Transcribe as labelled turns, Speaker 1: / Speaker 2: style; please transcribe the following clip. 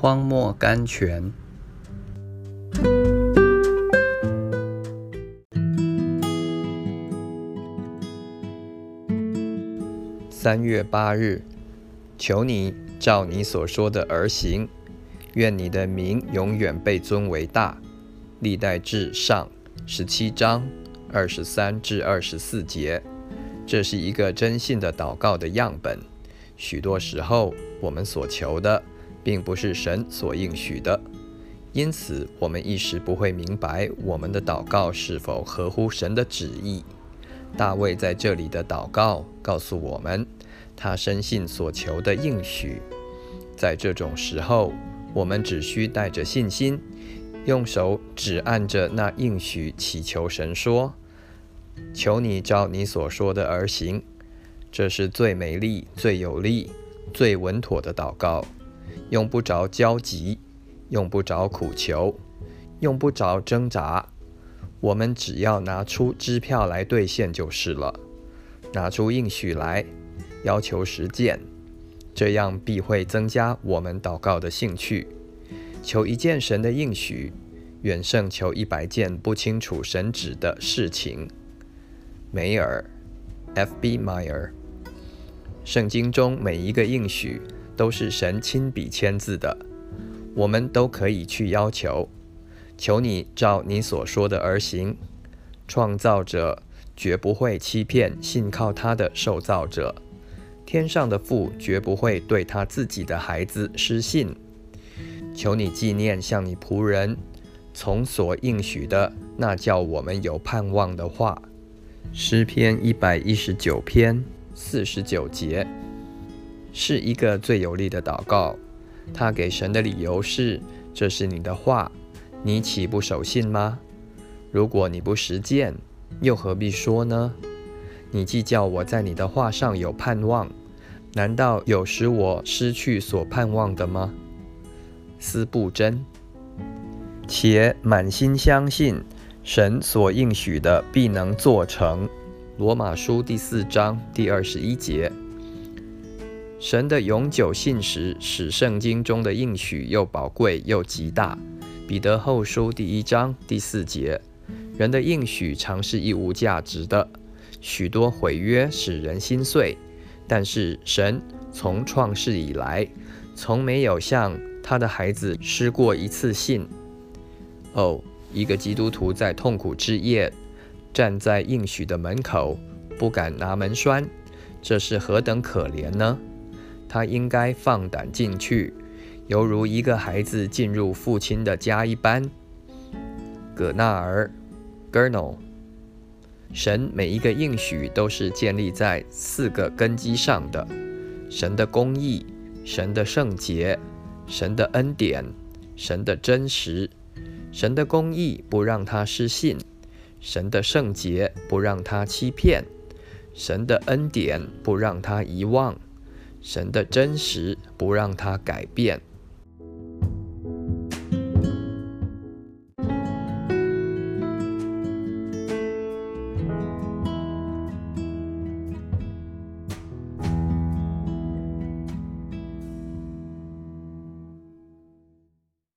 Speaker 1: 荒漠甘泉。三月八日，求你照你所说的而行，愿你的名永远被尊为大。历代至上十七章二十三至二十四节，这是一个真信的祷告的样本。许多时候，我们所求的，并不是神所应许的，因此我们一时不会明白我们的祷告是否合乎神的旨意。大卫在这里的祷告告诉我们，他深信所求的应许。在这种时候，我们只需带着信心，用手指按着那应许，祈求神说：“求你照你所说的而行。”这是最美丽、最有力、最稳妥的祷告，用不着焦急，用不着苦求，用不着挣扎。我们只要拿出支票来兑现就是了，拿出应许来，要求实践，这样必会增加我们祷告的兴趣。求一件神的应许，远胜求一百件不清楚神旨的事情。梅尔，F.B. Meyer。圣经中每一个应许都是神亲笔签字的，我们都可以去要求。求你照你所说的而行。创造者绝不会欺骗信靠他的受造者，天上的父绝不会对他自己的孩子失信。求你纪念向你仆人从所应许的那叫我们有盼望的话。诗篇一百一十九篇四十九节是一个最有力的祷告。他给神的理由是：这是你的话。你岂不守信吗？如果你不实践，又何必说呢？你既叫我在你的话上有盼望，难道有使我失去所盼望的吗？思不真，且满心相信神所应许的必能做成。罗马书第四章第二十一节，神的永久信实使圣经中的应许又宝贵又极大。彼得后书第一章第四节：人的应许常是一无价值的，许多毁约使人心碎。但是神从创世以来，从没有向他的孩子失过一次信。哦，一个基督徒在痛苦之夜，站在应许的门口，不敢拿门栓，这是何等可怜呢？他应该放胆进去。犹如一个孩子进入父亲的家一般。葛纳尔 g e r n o l 神每一个应许都是建立在四个根基上的：神的公义、神的圣洁、神的恩典、神的真实。神的公义不让他失信，神的圣洁不让他欺骗，神的恩典不让他遗忘，神的真实不让它改变。